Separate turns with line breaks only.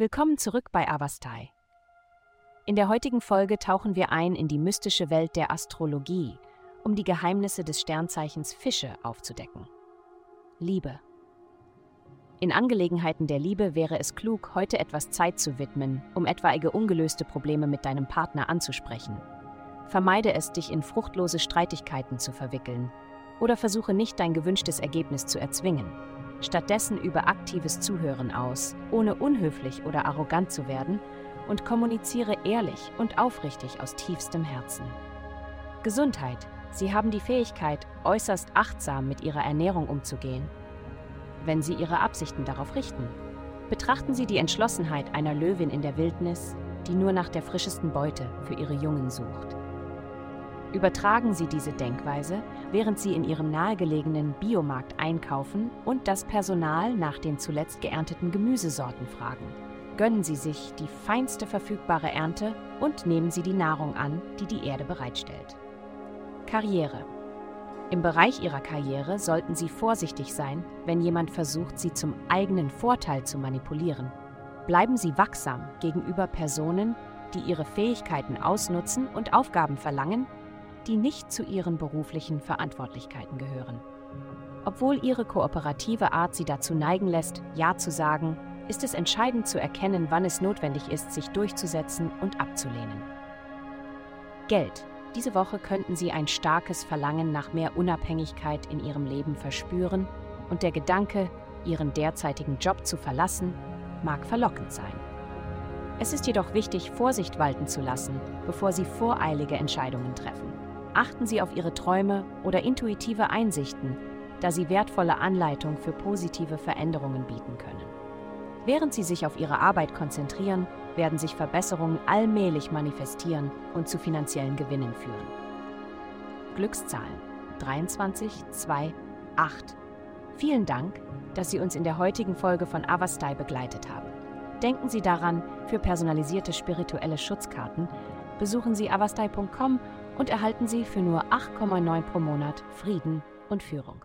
Willkommen zurück bei Avastai. In der heutigen Folge tauchen wir ein in die mystische Welt der Astrologie, um die Geheimnisse des Sternzeichens Fische aufzudecken. Liebe. In Angelegenheiten der Liebe wäre es klug, heute etwas Zeit zu widmen, um etwaige ungelöste Probleme mit deinem Partner anzusprechen. Vermeide es, dich in fruchtlose Streitigkeiten zu verwickeln oder versuche nicht dein gewünschtes Ergebnis zu erzwingen. Stattdessen übe aktives Zuhören aus, ohne unhöflich oder arrogant zu werden und kommuniziere ehrlich und aufrichtig aus tiefstem Herzen. Gesundheit. Sie haben die Fähigkeit, äußerst achtsam mit ihrer Ernährung umzugehen wenn Sie Ihre Absichten darauf richten. Betrachten Sie die Entschlossenheit einer Löwin in der Wildnis, die nur nach der frischesten Beute für ihre Jungen sucht. Übertragen Sie diese Denkweise, während Sie in Ihrem nahegelegenen Biomarkt einkaufen und das Personal nach den zuletzt geernteten Gemüsesorten fragen. Gönnen Sie sich die feinste verfügbare Ernte und nehmen Sie die Nahrung an, die die Erde bereitstellt. Karriere im Bereich ihrer Karriere sollten sie vorsichtig sein, wenn jemand versucht, sie zum eigenen Vorteil zu manipulieren. Bleiben sie wachsam gegenüber Personen, die ihre Fähigkeiten ausnutzen und Aufgaben verlangen, die nicht zu ihren beruflichen Verantwortlichkeiten gehören. Obwohl ihre kooperative Art sie dazu neigen lässt, Ja zu sagen, ist es entscheidend zu erkennen, wann es notwendig ist, sich durchzusetzen und abzulehnen. Geld diese Woche könnten Sie ein starkes Verlangen nach mehr Unabhängigkeit in Ihrem Leben verspüren und der Gedanke, Ihren derzeitigen Job zu verlassen, mag verlockend sein. Es ist jedoch wichtig, Vorsicht walten zu lassen, bevor Sie voreilige Entscheidungen treffen. Achten Sie auf Ihre Träume oder intuitive Einsichten, da sie wertvolle Anleitung für positive Veränderungen bieten können. Während Sie sich auf Ihre Arbeit konzentrieren, werden sich Verbesserungen allmählich manifestieren und zu finanziellen Gewinnen führen. Glückszahlen 23, 2, 8. Vielen Dank, dass Sie uns in der heutigen Folge von Avastai begleitet haben. Denken Sie daran, für personalisierte spirituelle Schutzkarten besuchen Sie avastai.com und erhalten Sie für nur 8,9 pro Monat Frieden und Führung.